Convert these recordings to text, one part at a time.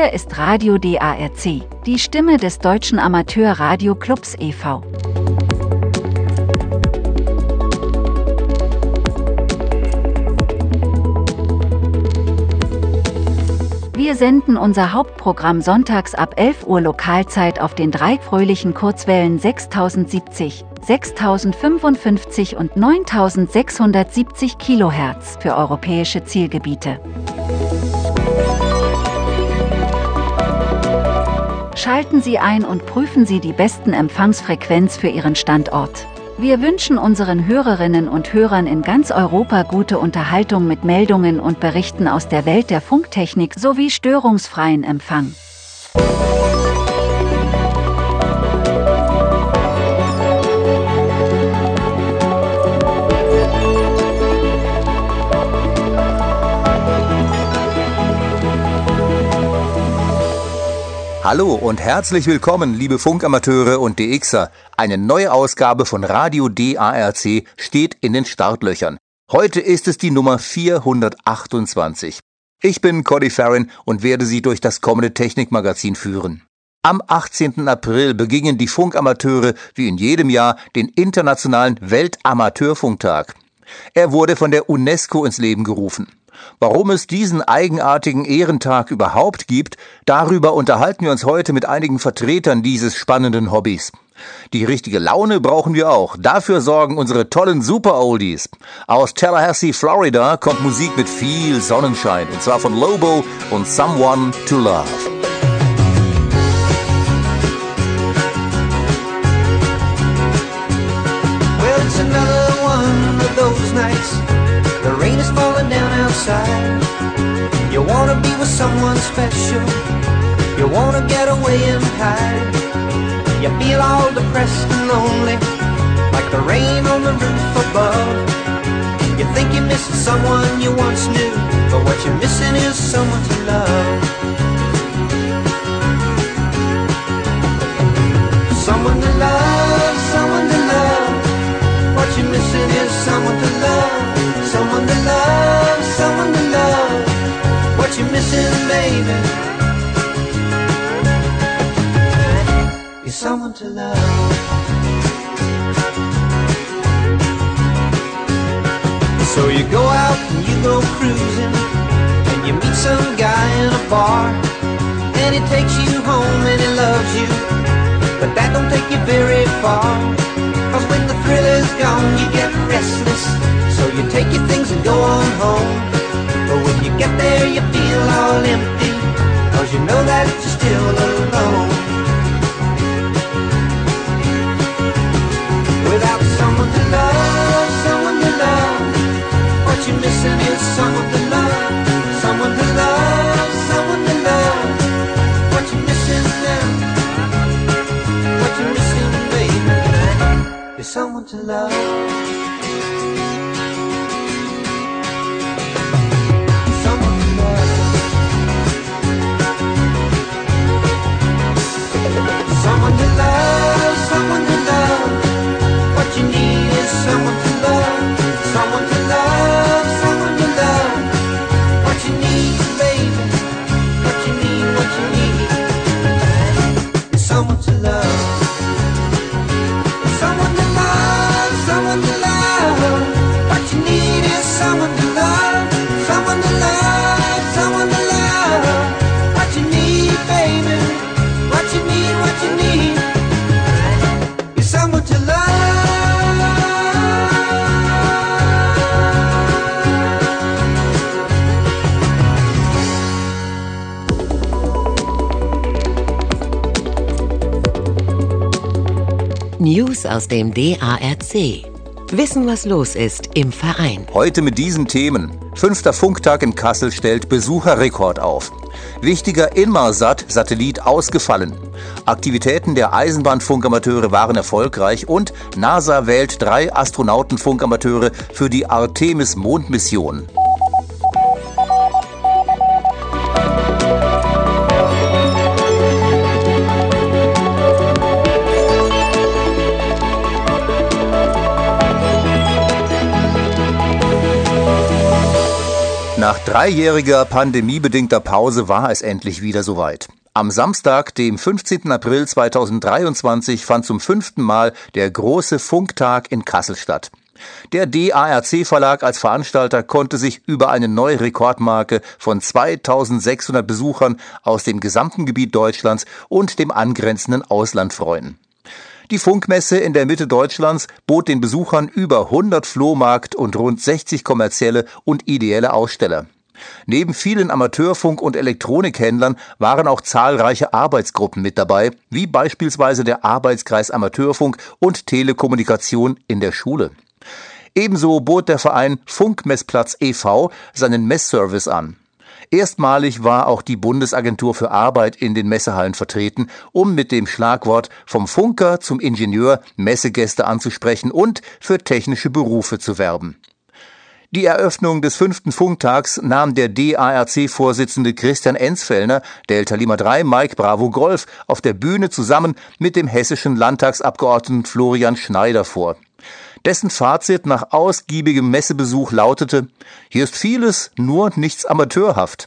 Hier ist Radio DARC, die Stimme des Deutschen Amateur-Radio-Clubs e.V. Wir senden unser Hauptprogramm sonntags ab 11 Uhr Lokalzeit auf den drei fröhlichen Kurzwellen 6070, 6055 und 9670 Kilohertz für europäische Zielgebiete. Schalten Sie ein und prüfen Sie die besten Empfangsfrequenz für Ihren Standort. Wir wünschen unseren Hörerinnen und Hörern in ganz Europa gute Unterhaltung mit Meldungen und Berichten aus der Welt der Funktechnik sowie störungsfreien Empfang. Hallo und herzlich willkommen, liebe Funkamateure und DXer. Eine neue Ausgabe von Radio DARC steht in den Startlöchern. Heute ist es die Nummer 428. Ich bin Cody Farron und werde Sie durch das kommende Technikmagazin führen. Am 18. April begingen die Funkamateure wie in jedem Jahr den internationalen Weltamateurfunktag. Er wurde von der UNESCO ins Leben gerufen. Warum es diesen eigenartigen Ehrentag überhaupt gibt, darüber unterhalten wir uns heute mit einigen Vertretern dieses spannenden Hobbys. Die richtige Laune brauchen wir auch. Dafür sorgen unsere tollen Super Oldies. Aus Tallahassee, Florida kommt Musik mit viel Sonnenschein und zwar von Lobo und Someone to Love. Another one of those nights. The rain is falling outside. You wanna be with someone special. You wanna get away and hide. You feel all depressed and lonely, like the rain on the roof above. You think you're missing someone you once knew, but what you're missing is someone to love. Is someone to love. So you go out and you go cruising, and you meet some guy in a bar, and he takes you home and he loves you, but that don't take you very far. Cause when the thrill is gone, you get restless, so you take your things and go on home. But when you get there, you feel all empty, you know that you're still alone. Without someone to love, someone to love. What you're missing is someone to love, someone to love, someone to love. What you're missing now, what you're missing, baby, is someone to love. Aus dem DARC. Wissen, was los ist im Verein. Heute mit diesen Themen. Fünfter Funktag in Kassel stellt Besucherrekord auf. Wichtiger Inmarsat-Satellit ausgefallen. Aktivitäten der Eisenbahnfunkamateure waren erfolgreich und NASA wählt drei Astronautenfunkamateure für die Artemis-Mondmission. Nach dreijähriger pandemiebedingter Pause war es endlich wieder soweit. Am Samstag, dem 15. April 2023, fand zum fünften Mal der große Funktag in Kassel statt. Der DARC Verlag als Veranstalter konnte sich über eine neue Rekordmarke von 2600 Besuchern aus dem gesamten Gebiet Deutschlands und dem angrenzenden Ausland freuen. Die Funkmesse in der Mitte Deutschlands bot den Besuchern über 100 Flohmarkt und rund 60 kommerzielle und ideelle Aussteller. Neben vielen Amateurfunk- und Elektronikhändlern waren auch zahlreiche Arbeitsgruppen mit dabei, wie beispielsweise der Arbeitskreis Amateurfunk und Telekommunikation in der Schule. Ebenso bot der Verein Funkmessplatz e.V. seinen Messservice an. Erstmalig war auch die Bundesagentur für Arbeit in den Messehallen vertreten, um mit dem Schlagwort vom Funker zum Ingenieur Messegäste anzusprechen und für technische Berufe zu werben. Die Eröffnung des fünften Funktags nahm der DARC-Vorsitzende Christian Enzfellner, Delta Lima 3 Mike Bravo Golf, auf der Bühne zusammen mit dem hessischen Landtagsabgeordneten Florian Schneider vor. Dessen Fazit nach ausgiebigem Messebesuch lautete, hier ist vieles, nur nichts amateurhaft.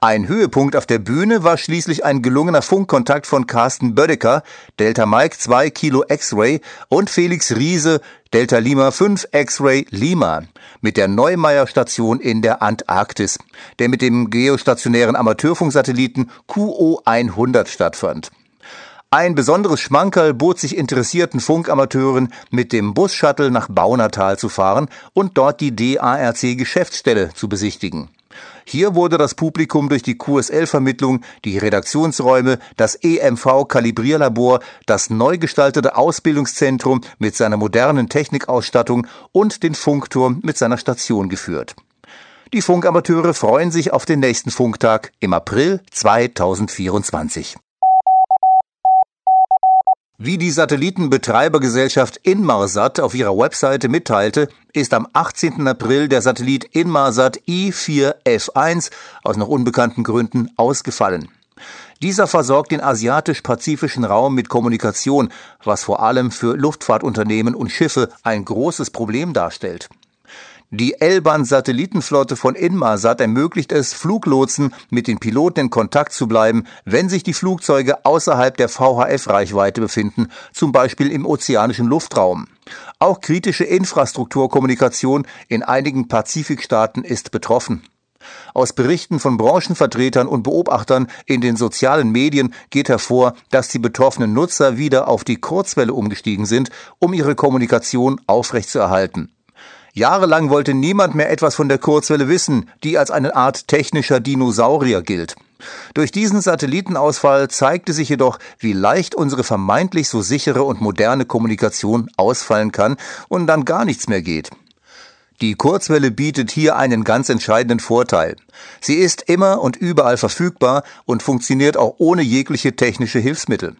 Ein Höhepunkt auf der Bühne war schließlich ein gelungener Funkkontakt von Carsten Bödecker, Delta Mike 2 Kilo X-Ray und Felix Riese, Delta Lima 5 X-Ray Lima mit der Neumeier Station in der Antarktis, der mit dem geostationären Amateurfunksatelliten QO 100 stattfand. Ein besonderes Schmankerl bot sich interessierten Funkamateuren, mit dem Bus-Shuttle nach Baunatal zu fahren und dort die DARC-Geschäftsstelle zu besichtigen. Hier wurde das Publikum durch die QSL-Vermittlung, die Redaktionsräume, das EMV-Kalibrierlabor, das neu gestaltete Ausbildungszentrum mit seiner modernen Technikausstattung und den Funkturm mit seiner Station geführt. Die Funkamateure freuen sich auf den nächsten Funktag im April 2024. Wie die Satellitenbetreibergesellschaft Inmarsat auf ihrer Webseite mitteilte, ist am 18. April der Satellit Inmarsat I4F1 aus noch unbekannten Gründen ausgefallen. Dieser versorgt den asiatisch-pazifischen Raum mit Kommunikation, was vor allem für Luftfahrtunternehmen und Schiffe ein großes Problem darstellt. Die L-Band-Satellitenflotte von Inmarsat ermöglicht es, Fluglotsen mit den Piloten in Kontakt zu bleiben, wenn sich die Flugzeuge außerhalb der VHF-Reichweite befinden, zum Beispiel im ozeanischen Luftraum. Auch kritische Infrastrukturkommunikation in einigen Pazifikstaaten ist betroffen. Aus Berichten von Branchenvertretern und Beobachtern in den sozialen Medien geht hervor, dass die betroffenen Nutzer wieder auf die Kurzwelle umgestiegen sind, um ihre Kommunikation aufrechtzuerhalten. Jahrelang wollte niemand mehr etwas von der Kurzwelle wissen, die als eine Art technischer Dinosaurier gilt. Durch diesen Satellitenausfall zeigte sich jedoch, wie leicht unsere vermeintlich so sichere und moderne Kommunikation ausfallen kann und dann gar nichts mehr geht. Die Kurzwelle bietet hier einen ganz entscheidenden Vorteil. Sie ist immer und überall verfügbar und funktioniert auch ohne jegliche technische Hilfsmittel.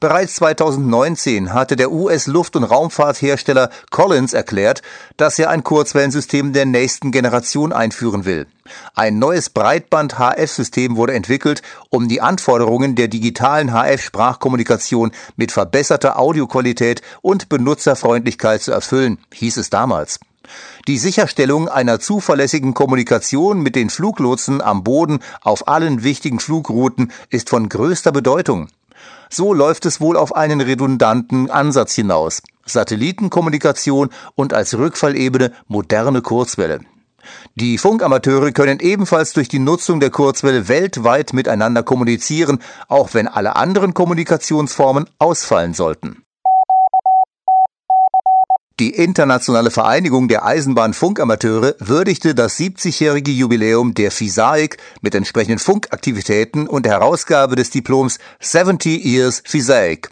Bereits 2019 hatte der US-Luft- und Raumfahrthersteller Collins erklärt, dass er ein Kurzwellensystem der nächsten Generation einführen will. Ein neues Breitband-HF-System wurde entwickelt, um die Anforderungen der digitalen HF-Sprachkommunikation mit verbesserter Audioqualität und Benutzerfreundlichkeit zu erfüllen, hieß es damals. Die Sicherstellung einer zuverlässigen Kommunikation mit den Fluglotsen am Boden auf allen wichtigen Flugrouten ist von größter Bedeutung. So läuft es wohl auf einen redundanten Ansatz hinaus. Satellitenkommunikation und als Rückfallebene moderne Kurzwelle. Die Funkamateure können ebenfalls durch die Nutzung der Kurzwelle weltweit miteinander kommunizieren, auch wenn alle anderen Kommunikationsformen ausfallen sollten. Die Internationale Vereinigung der Eisenbahnfunkamateure würdigte das 70-jährige Jubiläum der FISAIC mit entsprechenden Funkaktivitäten und der Herausgabe des Diploms 70 Years FISAIC.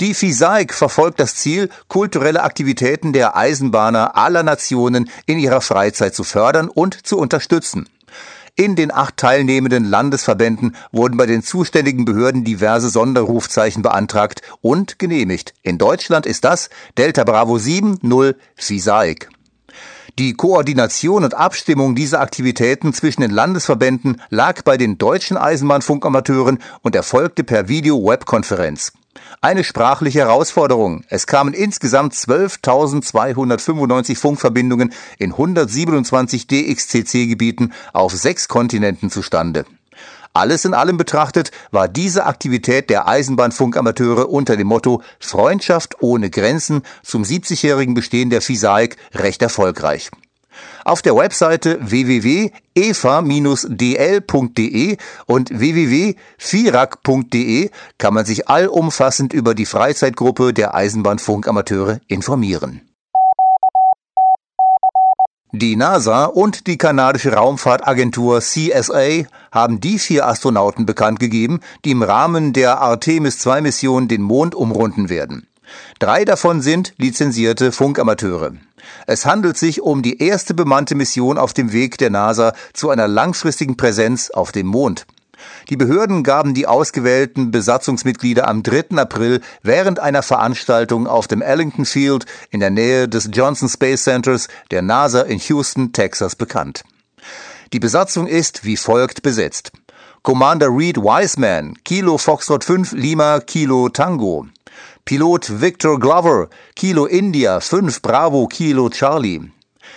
Die FISAIC verfolgt das Ziel, kulturelle Aktivitäten der Eisenbahner aller Nationen in ihrer Freizeit zu fördern und zu unterstützen. In den acht teilnehmenden Landesverbänden wurden bei den zuständigen Behörden diverse Sonderrufzeichen beantragt und genehmigt. In Deutschland ist das Delta Bravo 7 0 FISAIC. Die Koordination und Abstimmung dieser Aktivitäten zwischen den Landesverbänden lag bei den deutschen Eisenbahnfunkamateuren und erfolgte per Video-Webkonferenz. Eine sprachliche Herausforderung. Es kamen insgesamt 12.295 Funkverbindungen in 127 DXCC-Gebieten auf sechs Kontinenten zustande. Alles in allem betrachtet war diese Aktivität der Eisenbahnfunkamateure unter dem Motto Freundschaft ohne Grenzen zum 70-jährigen Bestehen der FISAIC recht erfolgreich. Auf der Webseite www.eva-dl.de und www.firac.de kann man sich allumfassend über die Freizeitgruppe der Eisenbahnfunkamateure informieren. Die NASA und die kanadische Raumfahrtagentur CSA haben die vier Astronauten bekannt gegeben, die im Rahmen der Artemis 2 Mission den Mond umrunden werden. Drei davon sind lizenzierte Funkamateure. Es handelt sich um die erste bemannte Mission auf dem Weg der NASA zu einer langfristigen Präsenz auf dem Mond. Die Behörden gaben die ausgewählten Besatzungsmitglieder am 3. April während einer Veranstaltung auf dem Ellington Field in der Nähe des Johnson Space Centers der NASA in Houston, Texas bekannt. Die Besatzung ist wie folgt besetzt. Commander Reed Wiseman, Kilo Foxtrot 5 Lima Kilo Tango. Pilot Victor Glover, Kilo India 5 Bravo Kilo Charlie.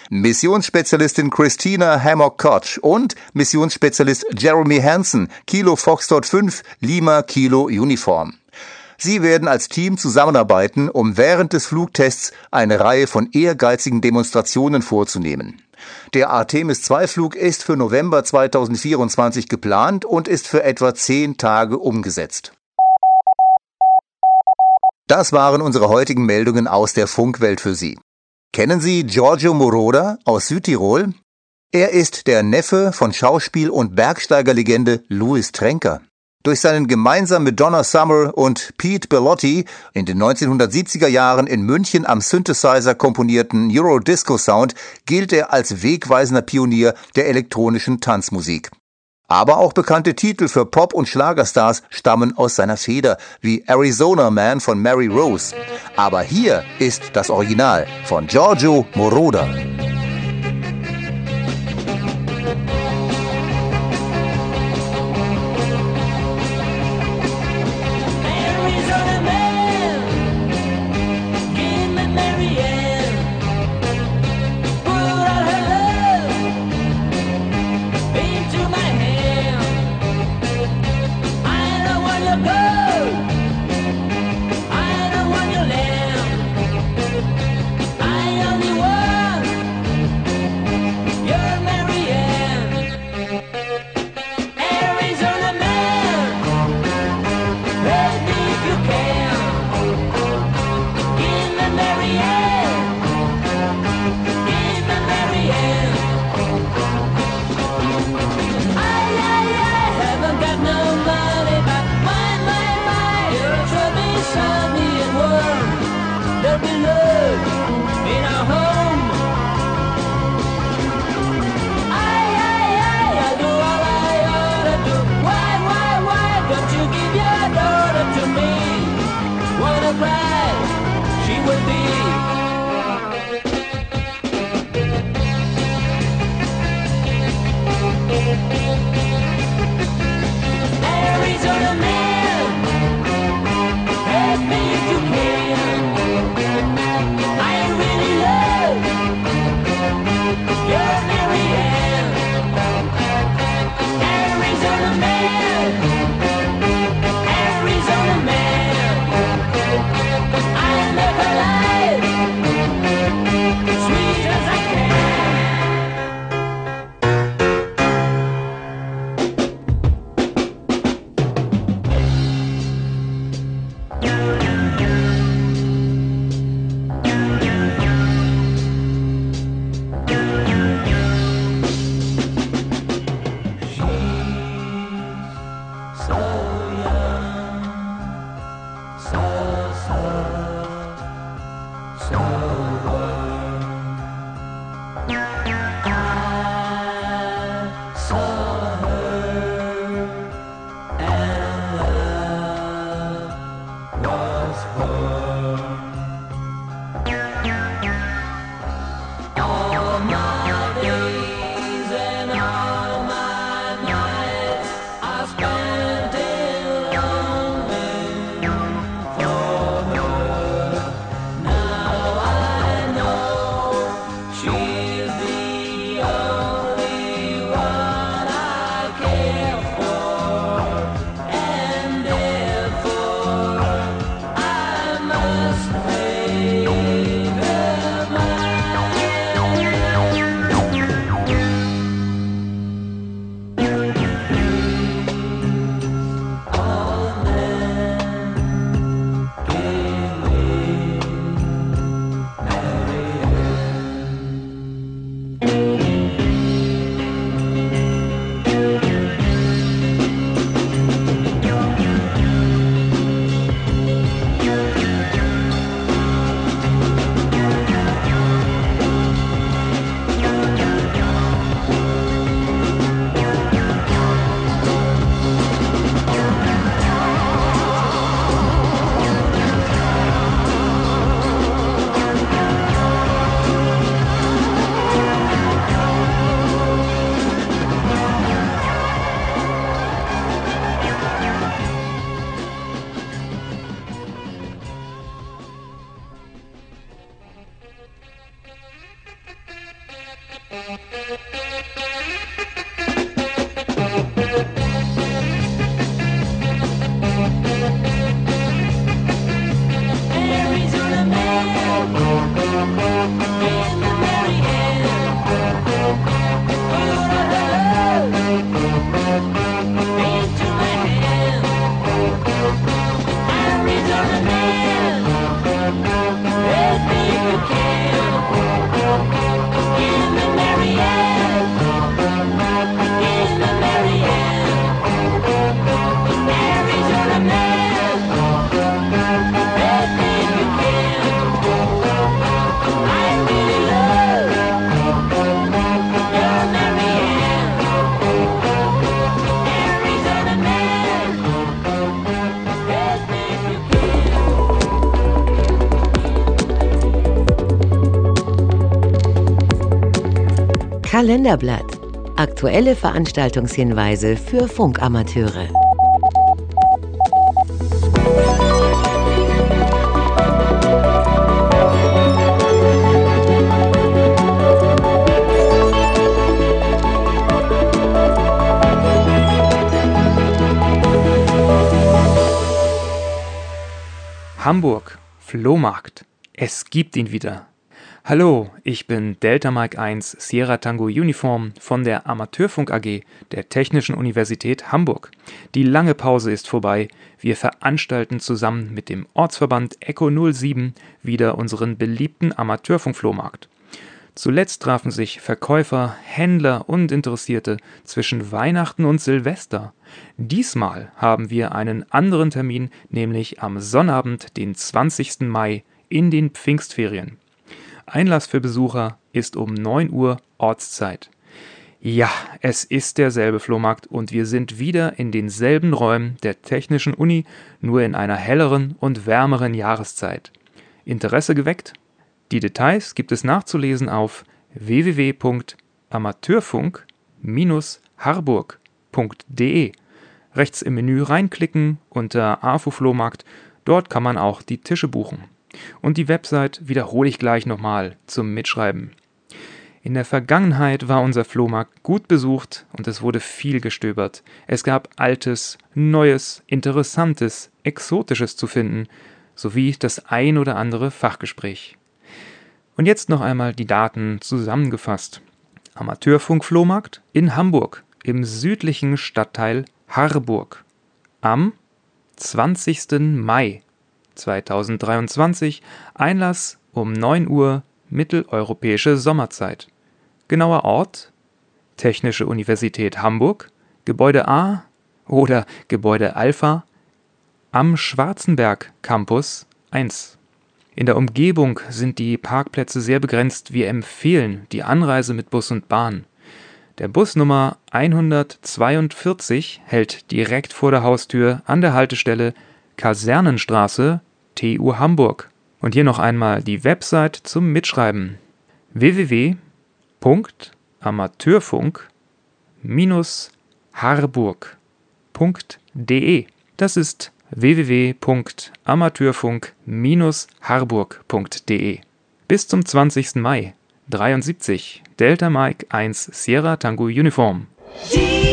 Missionsspezialistin Christina Hammock-Koch und Missionsspezialist Jeremy Hansen, Kilo Foxtrot 5 Lima Kilo Uniform. Sie werden als Team zusammenarbeiten, um während des Flugtests eine Reihe von ehrgeizigen Demonstrationen vorzunehmen. Der Artemis-2-Flug ist für November 2024 geplant und ist für etwa zehn Tage umgesetzt. Das waren unsere heutigen Meldungen aus der Funkwelt für Sie. Kennen Sie Giorgio Moroder aus Südtirol? Er ist der Neffe von Schauspiel- und Bergsteigerlegende Louis Trenker. Durch seinen gemeinsam mit Donna Summer und Pete Bellotti in den 1970er Jahren in München am Synthesizer komponierten Eurodisco-Sound gilt er als wegweisender Pionier der elektronischen Tanzmusik. Aber auch bekannte Titel für Pop- und Schlagerstars stammen aus seiner Feder, wie Arizona Man von Mary Rose. Aber hier ist das Original von Giorgio Moroder. Kalenderblatt. Aktuelle Veranstaltungshinweise für Funkamateure. Hamburg, Flohmarkt. Es gibt ihn wieder. Hallo, ich bin Delta Mike 1 Sierra Tango Uniform von der Amateurfunk AG der Technischen Universität Hamburg. Die lange Pause ist vorbei. Wir veranstalten zusammen mit dem Ortsverband Echo 07 wieder unseren beliebten Amateurfunkflohmarkt. Zuletzt trafen sich Verkäufer, Händler und Interessierte zwischen Weihnachten und Silvester. Diesmal haben wir einen anderen Termin, nämlich am Sonnabend, den 20. Mai in den Pfingstferien. Einlass für Besucher ist um 9 Uhr Ortszeit. Ja, es ist derselbe Flohmarkt und wir sind wieder in denselben Räumen der Technischen Uni, nur in einer helleren und wärmeren Jahreszeit. Interesse geweckt? Die Details gibt es nachzulesen auf www.amateurfunk-harburg.de. Rechts im Menü reinklicken unter AFO Flohmarkt, dort kann man auch die Tische buchen. Und die Website wiederhole ich gleich nochmal zum Mitschreiben. In der Vergangenheit war unser Flohmarkt gut besucht und es wurde viel gestöbert. Es gab Altes, Neues, Interessantes, Exotisches zu finden, sowie das ein oder andere Fachgespräch. Und jetzt noch einmal die Daten zusammengefasst. Amateurfunk-Flohmarkt in Hamburg im südlichen Stadtteil Harburg am 20. Mai 2023 Einlass um 9 Uhr mitteleuropäische Sommerzeit. Genauer Ort Technische Universität Hamburg, Gebäude A oder Gebäude Alpha am Schwarzenberg Campus 1. In der Umgebung sind die Parkplätze sehr begrenzt. Wir empfehlen die Anreise mit Bus und Bahn. Der Bus Nummer 142 hält direkt vor der Haustür an der Haltestelle Kasernenstraße, TU Hamburg. Und hier noch einmal die Website zum Mitschreiben www.amateurfunk-harburg.de. Das ist www.amateurfunk-harburg.de. Bis zum 20. Mai 73 Delta Mike 1 Sierra Tango Uniform. DARC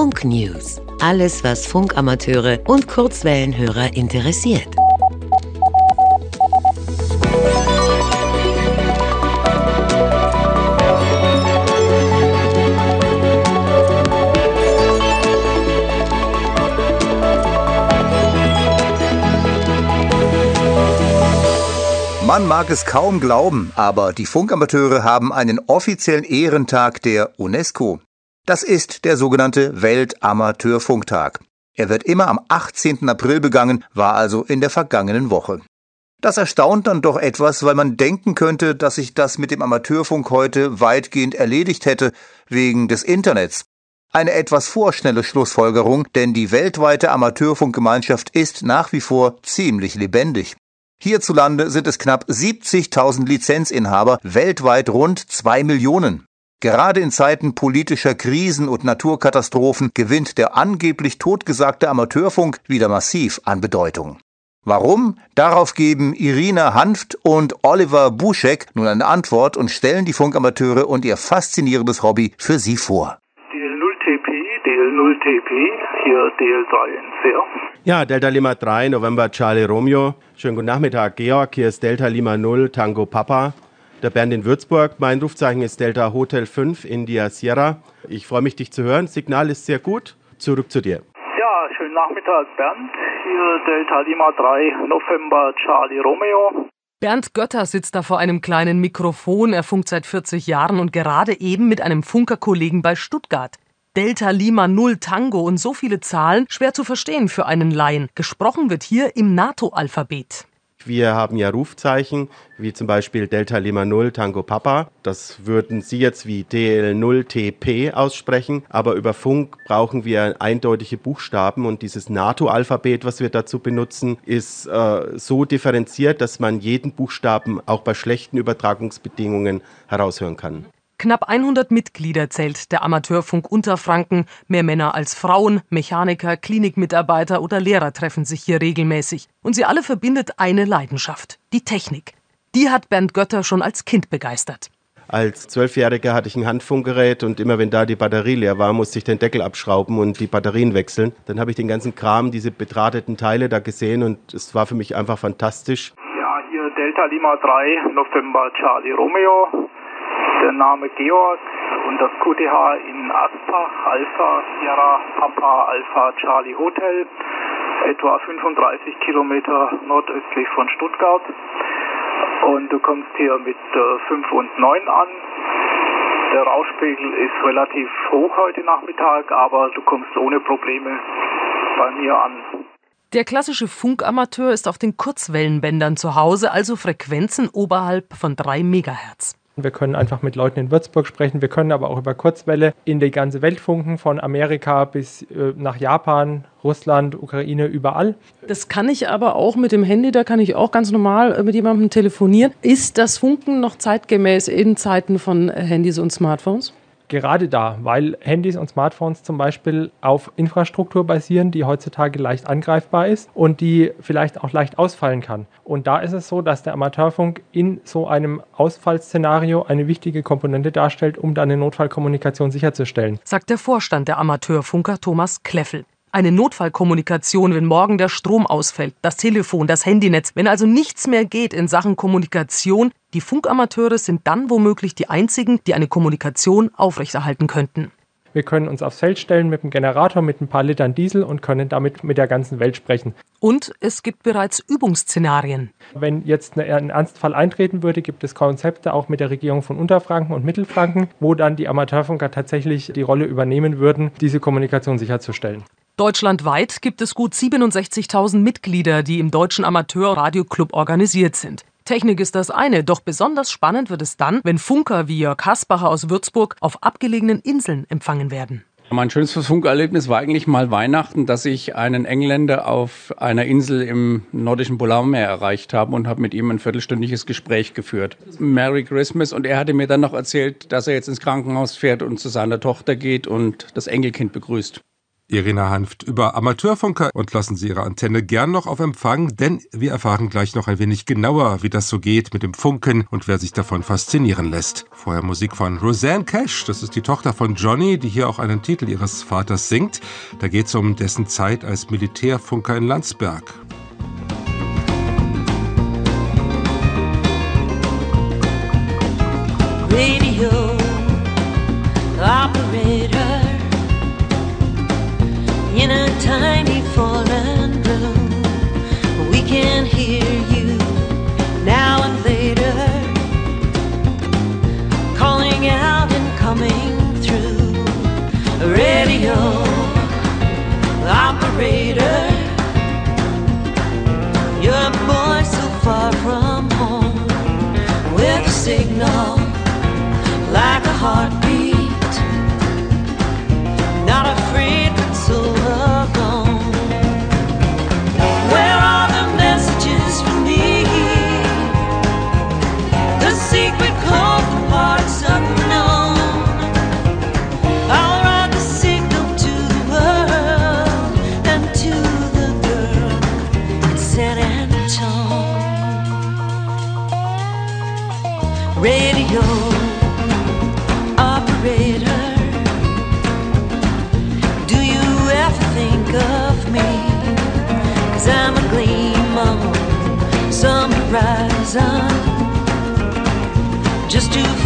Funk News. Alles, was Funkamateure und Kurzwellenhörer interessiert. Man mag es kaum glauben, aber die Funkamateure haben einen offiziellen Ehrentag der UNESCO. Das ist der sogenannte Weltamateurfunktag. Er wird immer am 18. April begangen, war also in der vergangenen Woche. Das erstaunt dann doch etwas, weil man denken könnte, dass sich das mit dem Amateurfunk heute weitgehend erledigt hätte, wegen des Internets. Eine etwas vorschnelle Schlussfolgerung, denn die weltweite Amateurfunkgemeinschaft ist nach wie vor ziemlich lebendig. Hierzulande sind es knapp 70.000 Lizenzinhaber, weltweit rund zwei Millionen. Gerade in Zeiten politischer Krisen und Naturkatastrophen gewinnt der angeblich totgesagte Amateurfunk wieder massiv an Bedeutung. Warum? Darauf geben Irina Hanft und Oliver Buschek nun eine Antwort und stellen die Funkamateure und ihr faszinierendes Hobby für sie vor. DL0TP, DL0TP, hier DL3 NCR. Ja, Delta Lima 3, November Charlie Romeo. Schönen guten Nachmittag, Georg. Hier ist Delta Lima 0, Tango Papa. Der Bernd in Würzburg. Mein Rufzeichen ist Delta Hotel 5, India Sierra. Ich freue mich, dich zu hören. Signal ist sehr gut. Zurück zu dir. Ja, schönen Nachmittag, Bernd. Hier Delta Lima 3, November Charlie Romeo. Bernd Götter sitzt da vor einem kleinen Mikrofon. Er funkt seit 40 Jahren und gerade eben mit einem Funkerkollegen bei Stuttgart. Delta Lima 0 Tango und so viele Zahlen, schwer zu verstehen für einen Laien. Gesprochen wird hier im NATO-Alphabet. Wir haben ja Rufzeichen, wie zum Beispiel Delta Lima 0 Tango Papa. Das würden Sie jetzt wie DL0TP aussprechen, aber über Funk brauchen wir eindeutige Buchstaben und dieses NATO-Alphabet, was wir dazu benutzen, ist äh, so differenziert, dass man jeden Buchstaben auch bei schlechten Übertragungsbedingungen heraushören kann. Knapp 100 Mitglieder zählt der Amateurfunk Unterfranken. Mehr Männer als Frauen, Mechaniker, Klinikmitarbeiter oder Lehrer treffen sich hier regelmäßig. Und sie alle verbindet eine Leidenschaft, die Technik. Die hat Bernd Götter schon als Kind begeistert. Als Zwölfjähriger hatte ich ein Handfunkgerät und immer wenn da die Batterie leer war, musste ich den Deckel abschrauben und die Batterien wechseln. Dann habe ich den ganzen Kram, diese bedrahteten Teile da gesehen und es war für mich einfach fantastisch. Ja, hier Delta Lima 3, November Charlie Romeo. Der Name Georg und das QTH in Aspach, Alpha, Sierra, Papa, Alpha, Charlie Hotel. Etwa 35 Kilometer nordöstlich von Stuttgart. Und du kommst hier mit äh, 5 und 9 an. Der Rauschpegel ist relativ hoch heute Nachmittag, aber du kommst ohne Probleme bei mir an. Der klassische Funkamateur ist auf den Kurzwellenbändern zu Hause, also Frequenzen oberhalb von 3 Megahertz. Wir können einfach mit Leuten in Würzburg sprechen. Wir können aber auch über Kurzwelle in die ganze Welt funken, von Amerika bis äh, nach Japan, Russland, Ukraine, überall. Das kann ich aber auch mit dem Handy, da kann ich auch ganz normal äh, mit jemandem telefonieren. Ist das Funken noch zeitgemäß in Zeiten von äh, Handys und Smartphones? Gerade da, weil Handys und Smartphones zum Beispiel auf Infrastruktur basieren, die heutzutage leicht angreifbar ist und die vielleicht auch leicht ausfallen kann. Und da ist es so, dass der Amateurfunk in so einem Ausfallszenario eine wichtige Komponente darstellt, um dann eine Notfallkommunikation sicherzustellen. sagt der Vorstand der Amateurfunker Thomas Kleffel. Eine Notfallkommunikation, wenn morgen der Strom ausfällt, das Telefon, das Handynetz, wenn also nichts mehr geht in Sachen Kommunikation, die Funkamateure sind dann womöglich die einzigen, die eine Kommunikation aufrechterhalten könnten. Wir können uns aufs Feld stellen mit einem Generator, mit ein paar Litern Diesel und können damit mit der ganzen Welt sprechen. Und es gibt bereits Übungsszenarien. Wenn jetzt ein Ernstfall eintreten würde, gibt es Konzepte auch mit der Regierung von Unterfranken und Mittelfranken, wo dann die Amateurfunker tatsächlich die Rolle übernehmen würden, diese Kommunikation sicherzustellen. Deutschlandweit gibt es gut 67.000 Mitglieder, die im Deutschen Amateur-Radio-Club organisiert sind. Technik ist das eine, doch besonders spannend wird es dann, wenn Funker wie Jörg Hasbacher aus Würzburg auf abgelegenen Inseln empfangen werden. Mein schönstes Funkerlebnis war eigentlich mal Weihnachten, dass ich einen Engländer auf einer Insel im nordischen Polarmeer erreicht habe und habe mit ihm ein viertelstündiges Gespräch geführt. Merry Christmas und er hatte mir dann noch erzählt, dass er jetzt ins Krankenhaus fährt und zu seiner Tochter geht und das Enkelkind begrüßt. Irina Hanft über Amateurfunker und lassen Sie Ihre Antenne gern noch auf Empfang, denn wir erfahren gleich noch ein wenig genauer, wie das so geht mit dem Funken und wer sich davon faszinieren lässt. Vorher Musik von Roseanne Cash, das ist die Tochter von Johnny, die hier auch einen Titel ihres Vaters singt. Da geht es um dessen Zeit als Militärfunker in Landsberg.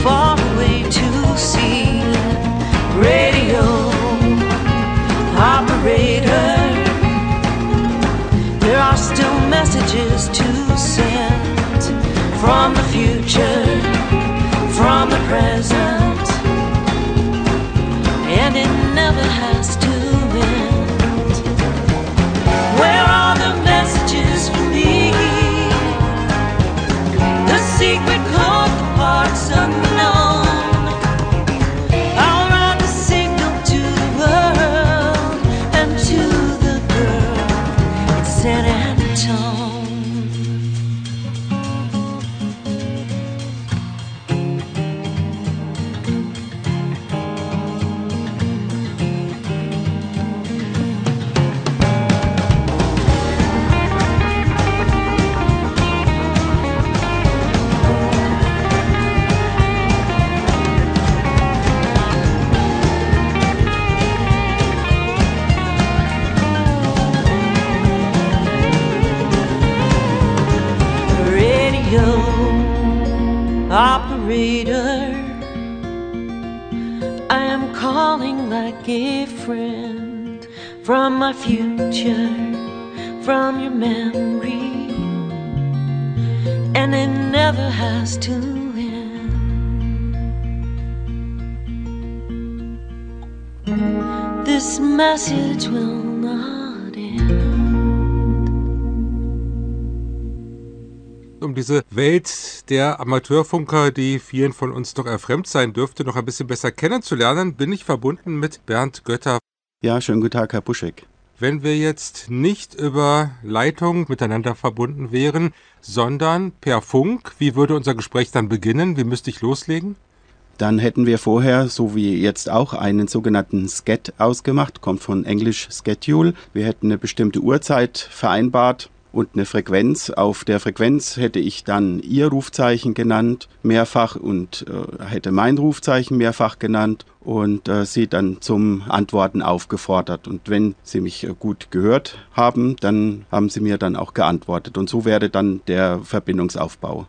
Far away to see. Radio operator. There are still messages to send from the future, from the present and it never has Message will not end. Um diese Welt der Amateurfunker, die vielen von uns doch erfremd sein dürfte, noch ein bisschen besser kennenzulernen, bin ich verbunden mit Bernd Götter. Ja, schönen guten Tag, Herr Buschek. Wenn wir jetzt nicht über Leitung miteinander verbunden wären, sondern per Funk, wie würde unser Gespräch dann beginnen? Wie müsste ich loslegen? Dann hätten wir vorher, so wie jetzt auch, einen sogenannten Sket ausgemacht, kommt von Englisch Schedule. Wir hätten eine bestimmte Uhrzeit vereinbart und eine Frequenz. Auf der Frequenz hätte ich dann Ihr Rufzeichen genannt, mehrfach und äh, hätte mein Rufzeichen mehrfach genannt und äh, Sie dann zum Antworten aufgefordert. Und wenn Sie mich äh, gut gehört haben, dann haben Sie mir dann auch geantwortet. Und so wäre dann der Verbindungsaufbau.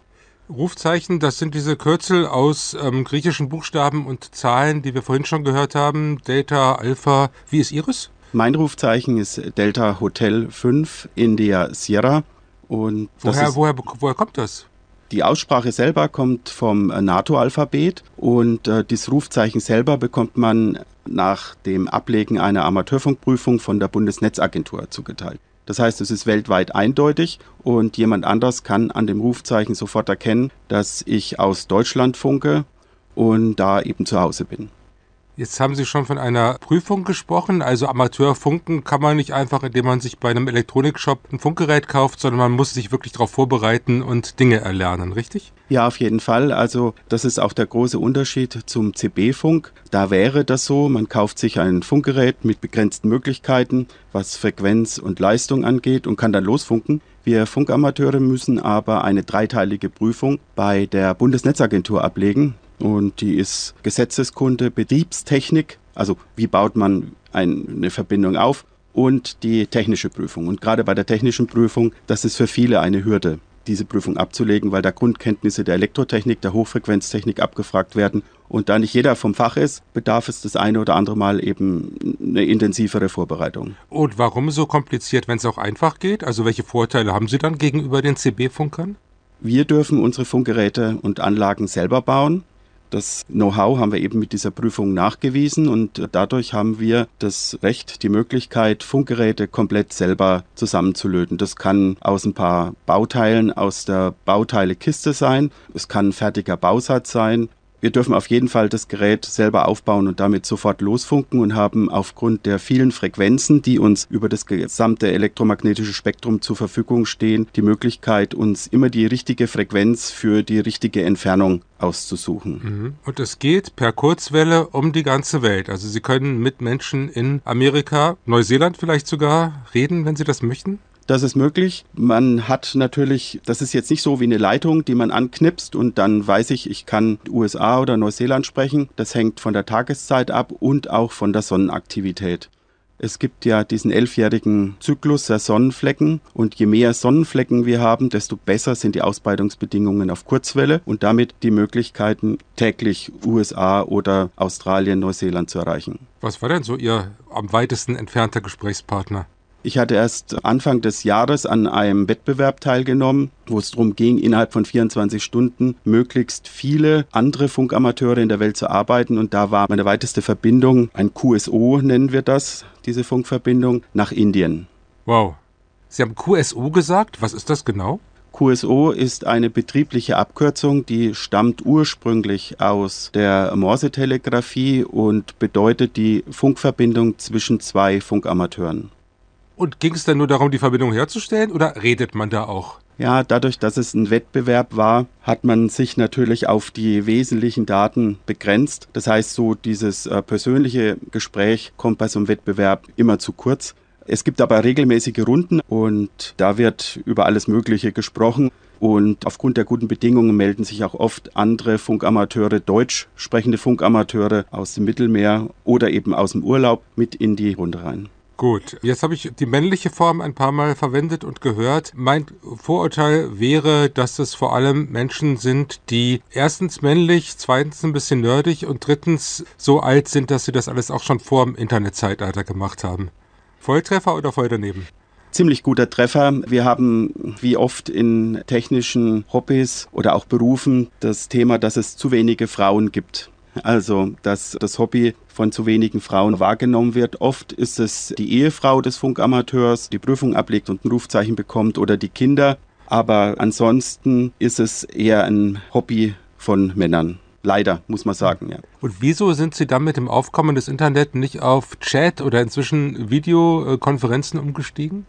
Rufzeichen, das sind diese Kürzel aus ähm, griechischen Buchstaben und Zahlen, die wir vorhin schon gehört haben. Delta, Alpha. Wie ist Ihres? Mein Rufzeichen ist Delta Hotel 5 India Sierra. Und Woher, woher, woher kommt das? Die Aussprache selber kommt vom äh, NATO-Alphabet und äh, das Rufzeichen selber bekommt man nach dem Ablegen einer Amateurfunkprüfung von der Bundesnetzagentur zugeteilt. Das heißt, es ist weltweit eindeutig und jemand anders kann an dem Rufzeichen sofort erkennen, dass ich aus Deutschland funke und da eben zu Hause bin. Jetzt haben Sie schon von einer Prüfung gesprochen. Also Amateurfunken kann man nicht einfach, indem man sich bei einem Elektronikshop ein Funkgerät kauft, sondern man muss sich wirklich darauf vorbereiten und Dinge erlernen, richtig? Ja, auf jeden Fall. Also das ist auch der große Unterschied zum CB-Funk. Da wäre das so, man kauft sich ein Funkgerät mit begrenzten Möglichkeiten, was Frequenz und Leistung angeht und kann dann losfunken. Wir Funkamateure müssen aber eine dreiteilige Prüfung bei der Bundesnetzagentur ablegen. Und die ist Gesetzeskunde, Betriebstechnik, also wie baut man ein, eine Verbindung auf und die technische Prüfung. Und gerade bei der technischen Prüfung, das ist für viele eine Hürde, diese Prüfung abzulegen, weil da Grundkenntnisse der Elektrotechnik, der Hochfrequenztechnik abgefragt werden. Und da nicht jeder vom Fach ist, bedarf es das eine oder andere Mal eben eine intensivere Vorbereitung. Und warum so kompliziert, wenn es auch einfach geht? Also welche Vorteile haben Sie dann gegenüber den CB-Funkern? Wir dürfen unsere Funkgeräte und Anlagen selber bauen. Das Know-how haben wir eben mit dieser Prüfung nachgewiesen und dadurch haben wir das Recht, die Möglichkeit, Funkgeräte komplett selber zusammenzulöten. Das kann aus ein paar Bauteilen aus der Bauteilekiste sein, es kann ein fertiger Bausatz sein. Wir dürfen auf jeden Fall das Gerät selber aufbauen und damit sofort losfunken und haben aufgrund der vielen Frequenzen, die uns über das gesamte elektromagnetische Spektrum zur Verfügung stehen, die Möglichkeit, uns immer die richtige Frequenz für die richtige Entfernung auszusuchen. Mhm. Und es geht per Kurzwelle um die ganze Welt. Also Sie können mit Menschen in Amerika, Neuseeland vielleicht sogar reden, wenn Sie das möchten? Das ist möglich. Man hat natürlich, das ist jetzt nicht so wie eine Leitung, die man anknipst und dann weiß ich, ich kann USA oder Neuseeland sprechen. Das hängt von der Tageszeit ab und auch von der Sonnenaktivität. Es gibt ja diesen elfjährigen Zyklus der Sonnenflecken und je mehr Sonnenflecken wir haben, desto besser sind die Ausbreitungsbedingungen auf Kurzwelle und damit die Möglichkeiten, täglich USA oder Australien, Neuseeland zu erreichen. Was war denn so Ihr am weitesten entfernter Gesprächspartner? Ich hatte erst Anfang des Jahres an einem Wettbewerb teilgenommen, wo es darum ging, innerhalb von 24 Stunden möglichst viele andere Funkamateure in der Welt zu arbeiten. Und da war meine weiteste Verbindung, ein QSO nennen wir das, diese Funkverbindung, nach Indien. Wow. Sie haben QSO gesagt. Was ist das genau? QSO ist eine betriebliche Abkürzung, die stammt ursprünglich aus der Morsetelegrafie und bedeutet die Funkverbindung zwischen zwei Funkamateuren. Und ging es dann nur darum, die Verbindung herzustellen oder redet man da auch? Ja, dadurch, dass es ein Wettbewerb war, hat man sich natürlich auf die wesentlichen Daten begrenzt. Das heißt, so dieses äh, persönliche Gespräch kommt bei so einem Wettbewerb immer zu kurz. Es gibt aber regelmäßige Runden und da wird über alles Mögliche gesprochen. Und aufgrund der guten Bedingungen melden sich auch oft andere Funkamateure, deutsch sprechende Funkamateure aus dem Mittelmeer oder eben aus dem Urlaub mit in die Runde rein. Gut, jetzt habe ich die männliche Form ein paar Mal verwendet und gehört. Mein Vorurteil wäre, dass es vor allem Menschen sind, die erstens männlich, zweitens ein bisschen nerdig und drittens so alt sind, dass sie das alles auch schon vor dem Internetzeitalter gemacht haben. Volltreffer oder voll daneben? Ziemlich guter Treffer. Wir haben wie oft in technischen Hobbys oder auch Berufen das Thema, dass es zu wenige Frauen gibt. Also, dass das Hobby von zu wenigen Frauen wahrgenommen wird. Oft ist es die Ehefrau des Funkamateurs, die Prüfung ablegt und ein Rufzeichen bekommt oder die Kinder. Aber ansonsten ist es eher ein Hobby von Männern. Leider, muss man sagen, ja. Und wieso sind Sie dann mit dem Aufkommen des Internet nicht auf Chat oder inzwischen Videokonferenzen umgestiegen?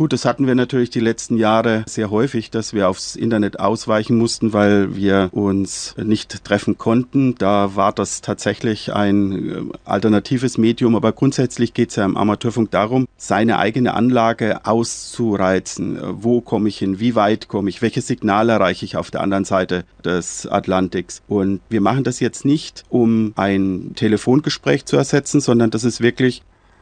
Gut, das hatten wir natürlich die letzten Jahre sehr häufig, dass wir aufs Internet ausweichen mussten, weil wir uns nicht treffen konnten. Da war das tatsächlich ein äh, alternatives Medium, aber grundsätzlich geht es ja im Amateurfunk darum, seine eigene Anlage auszureizen. Äh, Wo komme ich hin? Wie weit komme ich? Welche Signale erreiche ich auf der anderen Seite des Atlantiks? Und wir machen das jetzt nicht, um ein Telefongespräch zu ersetzen, sondern das ist wirklich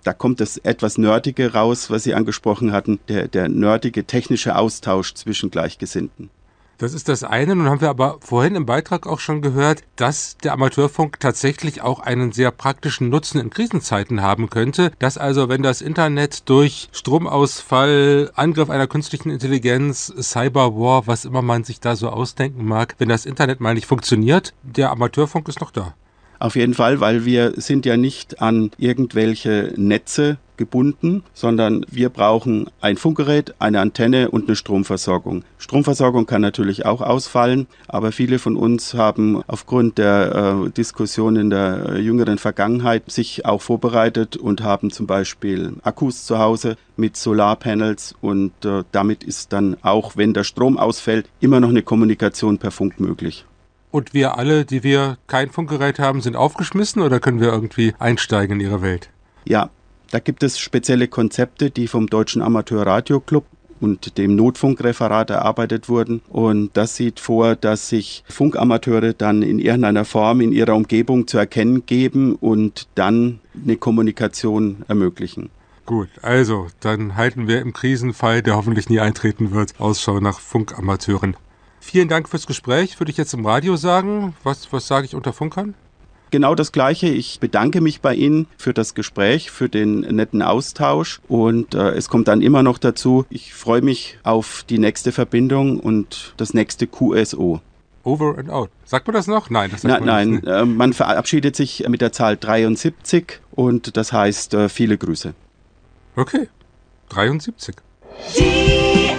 da kommt das etwas Nerdige raus, was Sie angesprochen hatten, der, der nerdige technische Austausch zwischen Gleichgesinnten. Das ist das eine. Nun haben wir aber vorhin im Beitrag auch schon gehört, dass der Amateurfunk tatsächlich auch einen sehr praktischen Nutzen in Krisenzeiten haben könnte. Dass also, wenn das Internet durch Stromausfall, Angriff einer künstlichen Intelligenz, Cyberwar, was immer man sich da so ausdenken mag, wenn das Internet mal nicht funktioniert, der Amateurfunk ist noch da. Auf jeden Fall, weil wir sind ja nicht an irgendwelche Netze gebunden, sondern wir brauchen ein Funkgerät, eine Antenne und eine Stromversorgung. Stromversorgung kann natürlich auch ausfallen, aber viele von uns haben aufgrund der äh, Diskussion in der äh, jüngeren Vergangenheit sich auch vorbereitet und haben zum Beispiel Akkus zu Hause mit Solarpanels und äh, damit ist dann auch, wenn der Strom ausfällt, immer noch eine Kommunikation per Funk möglich. Und wir alle, die wir kein Funkgerät haben, sind aufgeschmissen oder können wir irgendwie einsteigen in ihre Welt? Ja, da gibt es spezielle Konzepte, die vom Deutschen Amateurradioclub und dem Notfunkreferat erarbeitet wurden. Und das sieht vor, dass sich Funkamateure dann in irgendeiner Form in ihrer Umgebung zu erkennen geben und dann eine Kommunikation ermöglichen. Gut, also dann halten wir im Krisenfall, der hoffentlich nie eintreten wird, Ausschau nach Funkamateuren. Vielen Dank fürs Gespräch, würde ich jetzt im Radio sagen. Was, was sage ich unter Funkern? Genau das Gleiche. Ich bedanke mich bei Ihnen für das Gespräch, für den netten Austausch. Und äh, es kommt dann immer noch dazu, ich freue mich auf die nächste Verbindung und das nächste QSO. Over and out. Sagt man das noch? Nein, das sagt Na, man nein, äh, man verabschiedet sich mit der Zahl 73 und das heißt äh, viele Grüße. Okay, 73. D-A-R-C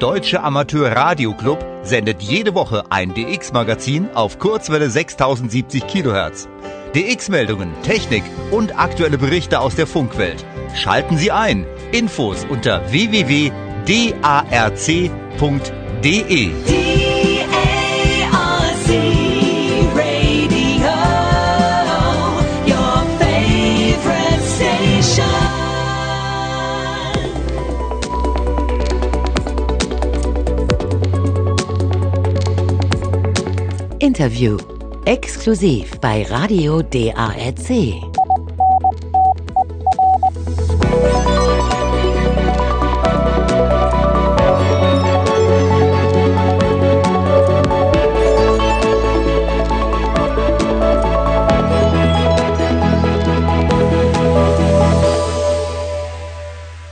Deutsche Amateur Radio Club sendet jede Woche ein DX-Magazin auf Kurzwelle 6070 kHz. DX-Meldungen, Technik und aktuelle Berichte aus der Funkwelt. Schalten Sie ein. Infos unter www.darc.de. Interview. Exklusiv bei Radio DARC.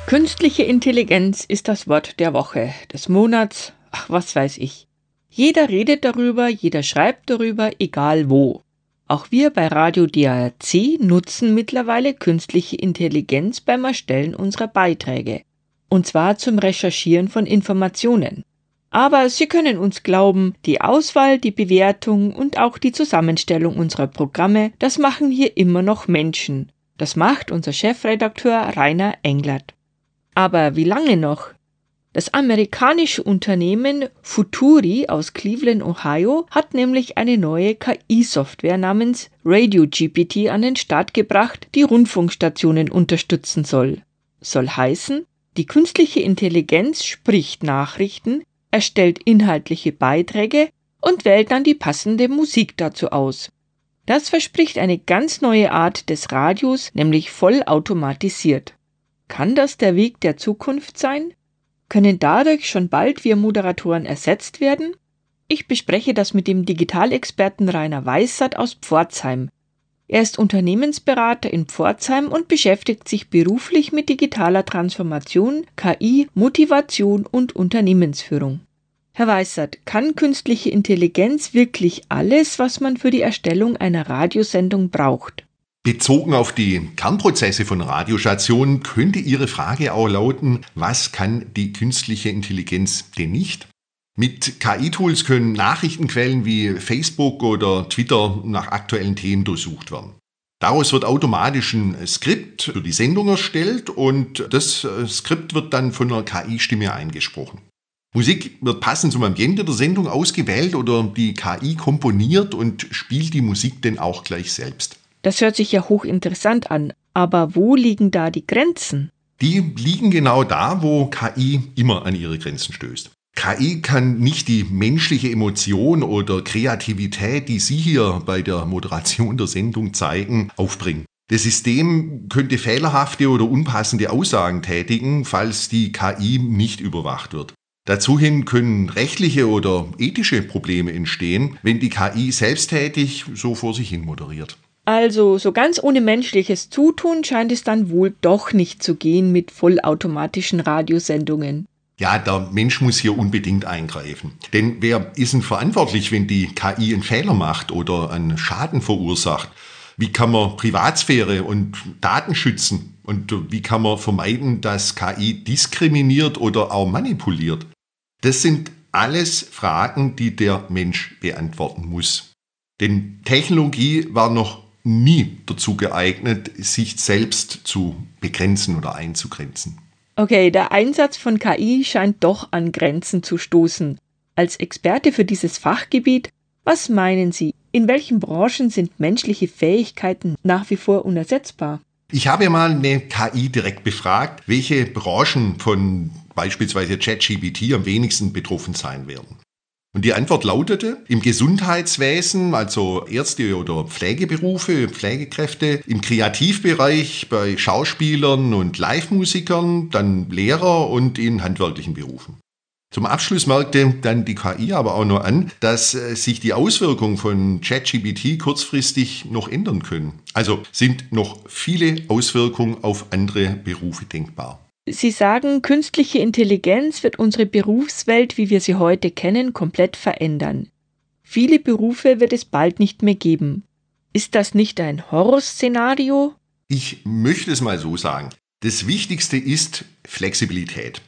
Künstliche Intelligenz ist das Wort der Woche, des Monats, ach was weiß ich. Jeder redet darüber, jeder schreibt darüber, egal wo. Auch wir bei Radio DARC nutzen mittlerweile künstliche Intelligenz beim Erstellen unserer Beiträge. Und zwar zum Recherchieren von Informationen. Aber Sie können uns glauben, die Auswahl, die Bewertung und auch die Zusammenstellung unserer Programme, das machen hier immer noch Menschen. Das macht unser Chefredakteur Rainer Englert. Aber wie lange noch? Das amerikanische Unternehmen Futuri aus Cleveland, Ohio, hat nämlich eine neue KI-Software namens RadioGPT an den Start gebracht, die Rundfunkstationen unterstützen soll. Soll heißen, die künstliche Intelligenz spricht Nachrichten, erstellt inhaltliche Beiträge und wählt dann die passende Musik dazu aus. Das verspricht eine ganz neue Art des Radios, nämlich vollautomatisiert. Kann das der Weg der Zukunft sein? Können dadurch schon bald wir Moderatoren ersetzt werden? Ich bespreche das mit dem Digitalexperten Rainer Weissert aus Pforzheim. Er ist Unternehmensberater in Pforzheim und beschäftigt sich beruflich mit digitaler Transformation, KI, Motivation und Unternehmensführung. Herr Weissert, kann künstliche Intelligenz wirklich alles, was man für die Erstellung einer Radiosendung braucht? Bezogen auf die Kernprozesse von Radiostationen könnte Ihre Frage auch lauten, was kann die künstliche Intelligenz denn nicht? Mit KI-Tools können Nachrichtenquellen wie Facebook oder Twitter nach aktuellen Themen durchsucht werden. Daraus wird automatisch ein Skript für die Sendung erstellt und das äh, Skript wird dann von einer KI-Stimme eingesprochen. Musik wird passend zum Ambiente der Sendung ausgewählt oder die KI komponiert und spielt die Musik denn auch gleich selbst. Das hört sich ja hochinteressant an, aber wo liegen da die Grenzen? Die liegen genau da, wo KI immer an ihre Grenzen stößt. KI kann nicht die menschliche Emotion oder Kreativität, die Sie hier bei der Moderation der Sendung zeigen, aufbringen. Das System könnte fehlerhafte oder unpassende Aussagen tätigen, falls die KI nicht überwacht wird. Dazu hin können rechtliche oder ethische Probleme entstehen, wenn die KI selbsttätig so vor sich hin moderiert. Also, so ganz ohne menschliches Zutun scheint es dann wohl doch nicht zu gehen mit vollautomatischen Radiosendungen. Ja, der Mensch muss hier unbedingt eingreifen. Denn wer ist denn verantwortlich, wenn die KI einen Fehler macht oder einen Schaden verursacht? Wie kann man Privatsphäre und Daten schützen? Und wie kann man vermeiden, dass KI diskriminiert oder auch manipuliert? Das sind alles Fragen, die der Mensch beantworten muss. Denn Technologie war noch nie dazu geeignet, sich selbst zu begrenzen oder einzugrenzen. Okay, der Einsatz von KI scheint doch an Grenzen zu stoßen. Als Experte für dieses Fachgebiet, was meinen Sie, in welchen Branchen sind menschliche Fähigkeiten nach wie vor unersetzbar? Ich habe mal eine KI direkt befragt, welche Branchen von beispielsweise ChatGPT am wenigsten betroffen sein werden. Und die Antwort lautete, im Gesundheitswesen, also Ärzte oder Pflegeberufe, Pflegekräfte, im Kreativbereich bei Schauspielern und Live-Musikern, dann Lehrer und in handwerklichen Berufen. Zum Abschluss merkte dann die KI aber auch nur an, dass äh, sich die Auswirkungen von ChatGPT kurzfristig noch ändern können. Also sind noch viele Auswirkungen auf andere Berufe denkbar. Sie sagen, künstliche Intelligenz wird unsere Berufswelt, wie wir sie heute kennen, komplett verändern. Viele Berufe wird es bald nicht mehr geben. Ist das nicht ein Horrorszenario? Ich möchte es mal so sagen. Das Wichtigste ist Flexibilität.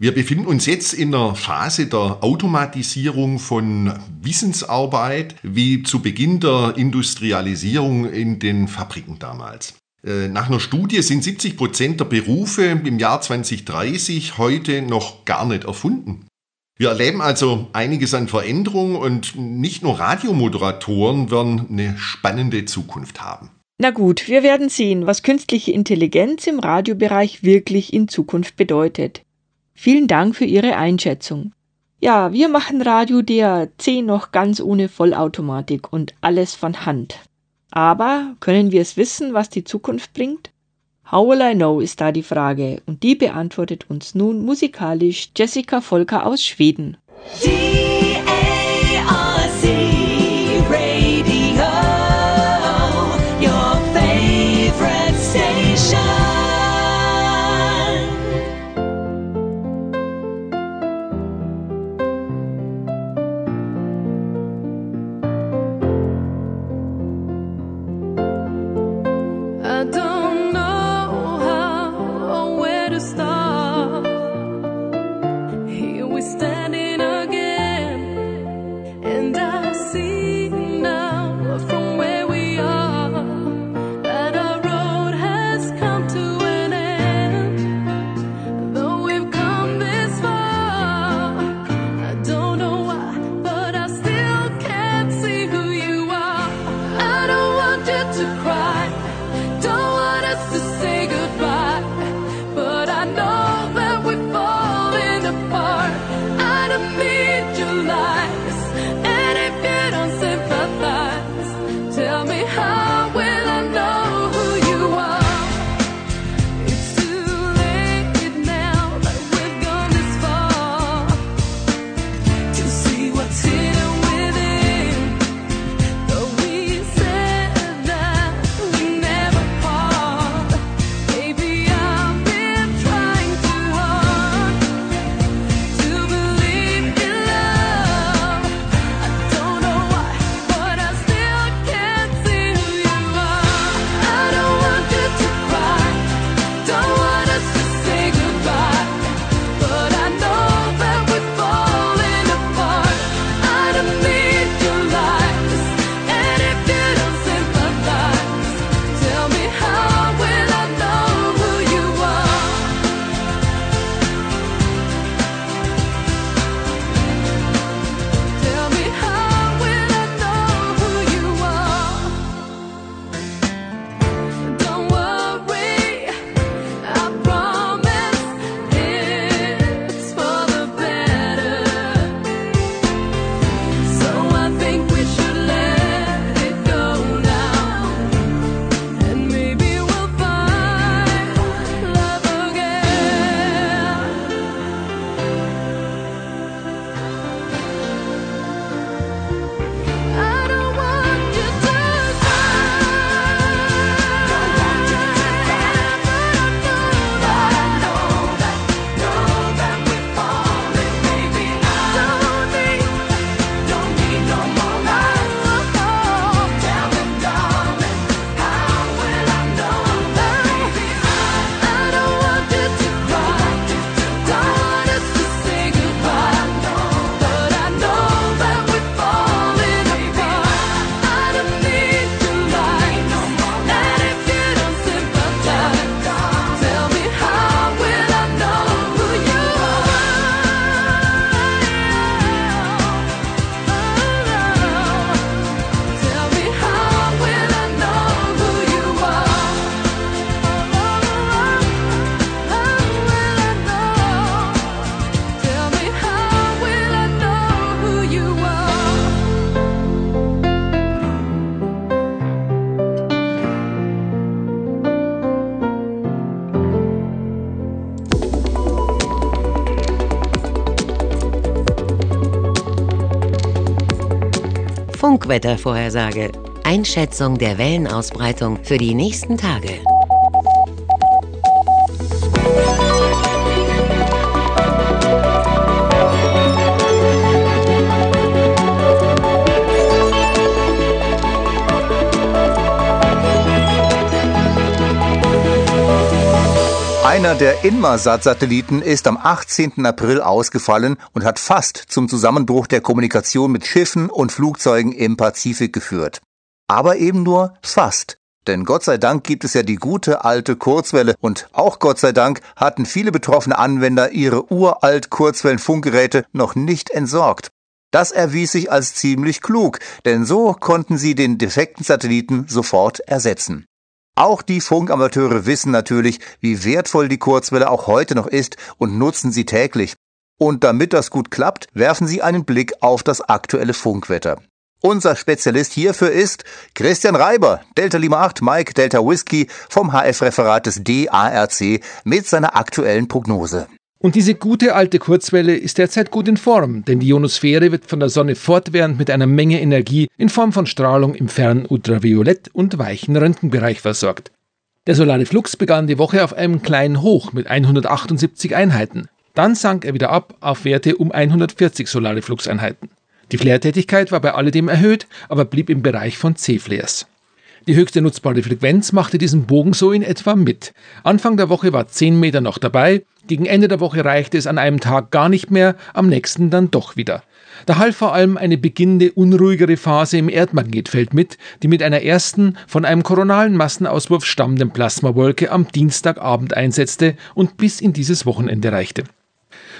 Wir befinden uns jetzt in der Phase der Automatisierung von Wissensarbeit, wie zu Beginn der Industrialisierung in den Fabriken damals. Äh, nach einer Studie sind 70 Prozent der Berufe im Jahr 2030 heute noch gar nicht erfunden. Wir erleben also einiges an Veränderungen und nicht nur Radiomoderatoren werden eine spannende Zukunft haben. Na gut, wir werden sehen, was künstliche Intelligenz im Radiobereich wirklich in Zukunft bedeutet. Vielen Dank für Ihre Einschätzung. Ja, wir machen Radio DAC noch ganz ohne Vollautomatik und alles von Hand. Aber können wir es wissen, was die Zukunft bringt? How will I know ist da die Frage und die beantwortet uns nun musikalisch Jessica Volker aus Schweden. Sie Wettervorhersage. Einschätzung der Wellenausbreitung für die nächsten Tage. Einer der Inmarsat-Satelliten ist am 18. April ausgefallen und hat fast zum Zusammenbruch der Kommunikation mit Schiffen und Flugzeugen im Pazifik geführt. Aber eben nur fast. Denn Gott sei Dank gibt es ja die gute alte Kurzwelle und auch Gott sei Dank hatten viele betroffene Anwender ihre uralt Kurzwellenfunkgeräte noch nicht entsorgt. Das erwies sich als ziemlich klug, denn so konnten sie den defekten Satelliten sofort ersetzen. Auch die Funkamateure wissen natürlich, wie wertvoll die Kurzwelle auch heute noch ist und nutzen sie täglich. Und damit das gut klappt, werfen sie einen Blick auf das aktuelle Funkwetter. Unser Spezialist hierfür ist Christian Reiber, Delta Lima 8 Mike Delta Whisky vom HF-Referat des DARC mit seiner aktuellen Prognose. Und diese gute alte Kurzwelle ist derzeit gut in Form, denn die Ionosphäre wird von der Sonne fortwährend mit einer Menge Energie in Form von Strahlung im fernen Ultraviolett und weichen Röntgenbereich versorgt. Der solare Flux begann die Woche auf einem kleinen Hoch mit 178 Einheiten. Dann sank er wieder ab auf Werte um 140 solare Fluxeinheiten. Die Flaretätigkeit war bei alledem erhöht, aber blieb im Bereich von C-Flares. Die höchste nutzbare Frequenz machte diesen Bogen so in etwa mit. Anfang der Woche war 10 Meter noch dabei, gegen Ende der Woche reichte es an einem Tag gar nicht mehr, am nächsten dann doch wieder. Da half vor allem eine beginnende unruhigere Phase im Erdmagnetfeld mit, die mit einer ersten von einem koronalen Massenauswurf stammenden Plasmawolke am Dienstagabend einsetzte und bis in dieses Wochenende reichte.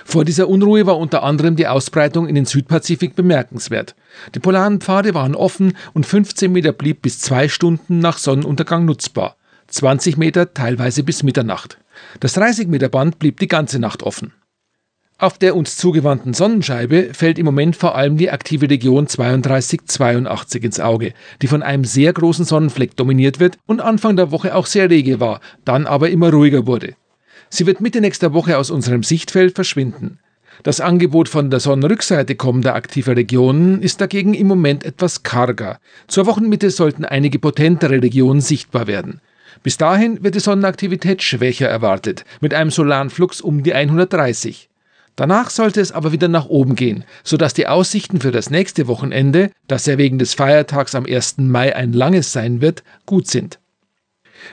Vor dieser Unruhe war unter anderem die Ausbreitung in den Südpazifik bemerkenswert. Die polaren Pfade waren offen und 15 Meter blieb bis zwei Stunden nach Sonnenuntergang nutzbar. 20 Meter teilweise bis Mitternacht. Das 30 Meter Band blieb die ganze Nacht offen. Auf der uns zugewandten Sonnenscheibe fällt im Moment vor allem die aktive Region 3282 ins Auge, die von einem sehr großen Sonnenfleck dominiert wird und Anfang der Woche auch sehr rege war, dann aber immer ruhiger wurde. Sie wird Mitte nächster Woche aus unserem Sichtfeld verschwinden. Das Angebot von der Sonnenrückseite kommender aktiver Regionen ist dagegen im Moment etwas karger. Zur Wochenmitte sollten einige potentere Regionen sichtbar werden. Bis dahin wird die Sonnenaktivität schwächer erwartet, mit einem solaren Flux um die 130. Danach sollte es aber wieder nach oben gehen, sodass die Aussichten für das nächste Wochenende, das ja wegen des Feiertags am 1. Mai ein langes sein wird, gut sind.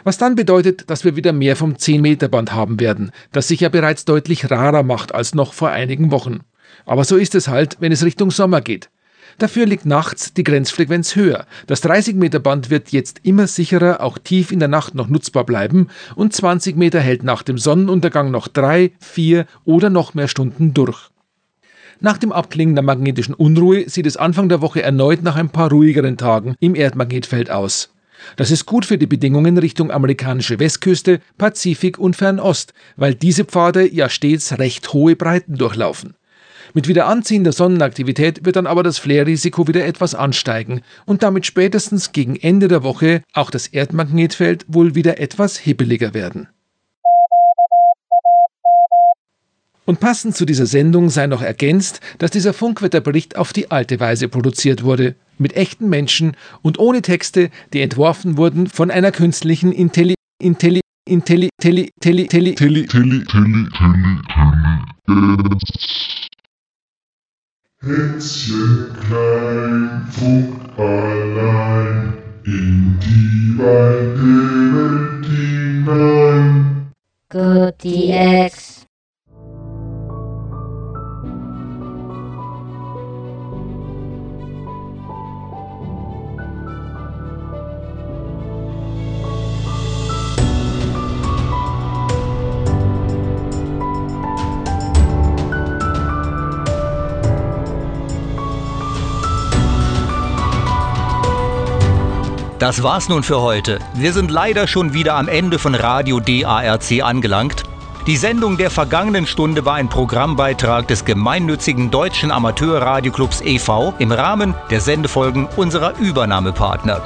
Was dann bedeutet, dass wir wieder mehr vom 10-Meter-Band haben werden, das sich ja bereits deutlich rarer macht als noch vor einigen Wochen. Aber so ist es halt, wenn es Richtung Sommer geht. Dafür liegt nachts die Grenzfrequenz höher. Das 30-Meter-Band wird jetzt immer sicherer auch tief in der Nacht noch nutzbar bleiben und 20 Meter hält nach dem Sonnenuntergang noch drei, vier oder noch mehr Stunden durch. Nach dem Abklingen der magnetischen Unruhe sieht es Anfang der Woche erneut nach ein paar ruhigeren Tagen im Erdmagnetfeld aus. Das ist gut für die Bedingungen Richtung amerikanische Westküste, Pazifik und Fernost, weil diese Pfade ja stets recht hohe Breiten durchlaufen. Mit wieder anziehender Sonnenaktivität wird dann aber das Flare-Risiko wieder etwas ansteigen und damit spätestens gegen Ende der Woche auch das Erdmagnetfeld wohl wieder etwas hibbeliger werden. Und passend zu dieser Sendung sei noch ergänzt, dass dieser Funkwetterbericht auf die alte Weise produziert wurde, mit echten Menschen und ohne Texte, die entworfen wurden von einer künstlichen Intelli Intelli Intelli Telli Telli Telli Telli Telli Telli Hänschen klein, funkt allein in die weite Welt hinein. Good DX. Das war's nun für heute. Wir sind leider schon wieder am Ende von Radio DARC angelangt. Die Sendung der vergangenen Stunde war ein Programmbeitrag des gemeinnützigen Deutschen Amateurradioclubs e.V. im Rahmen der Sendefolgen unserer Übernahmepartner.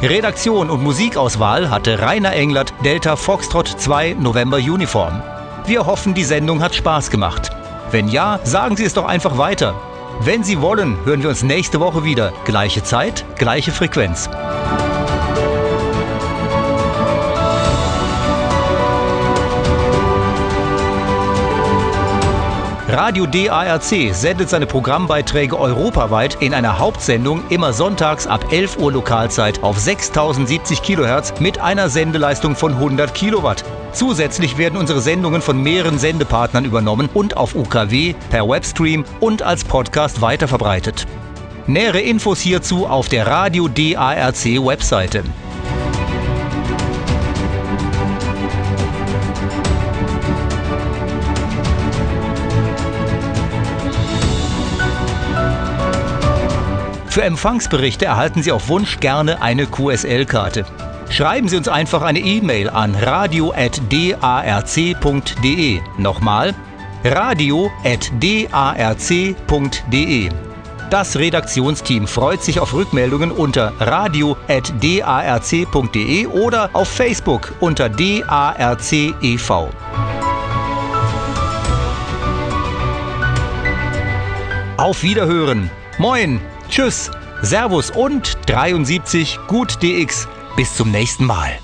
Redaktion und Musikauswahl hatte Rainer Englert, Delta Foxtrot 2 November Uniform. Wir hoffen, die Sendung hat Spaß gemacht. Wenn ja, sagen Sie es doch einfach weiter. Wenn Sie wollen, hören wir uns nächste Woche wieder. Gleiche Zeit, gleiche Frequenz. Radio DARC sendet seine Programmbeiträge europaweit in einer Hauptsendung immer sonntags ab 11 Uhr Lokalzeit auf 6070 Kilohertz mit einer Sendeleistung von 100 Kilowatt. Zusätzlich werden unsere Sendungen von mehreren Sendepartnern übernommen und auf UKW, per Webstream und als Podcast weiterverbreitet. Nähere Infos hierzu auf der Radio DARC Webseite. Für Empfangsberichte erhalten Sie auf Wunsch gerne eine QSL-Karte. Schreiben Sie uns einfach eine E-Mail an radio.darc.de. Nochmal radio.darc.de. Das Redaktionsteam freut sich auf Rückmeldungen unter radio.darc.de oder auf Facebook unter DARC-EV. Auf Wiederhören. Moin, tschüss, Servus und 73 Gut DX. Bis zum nächsten Mal.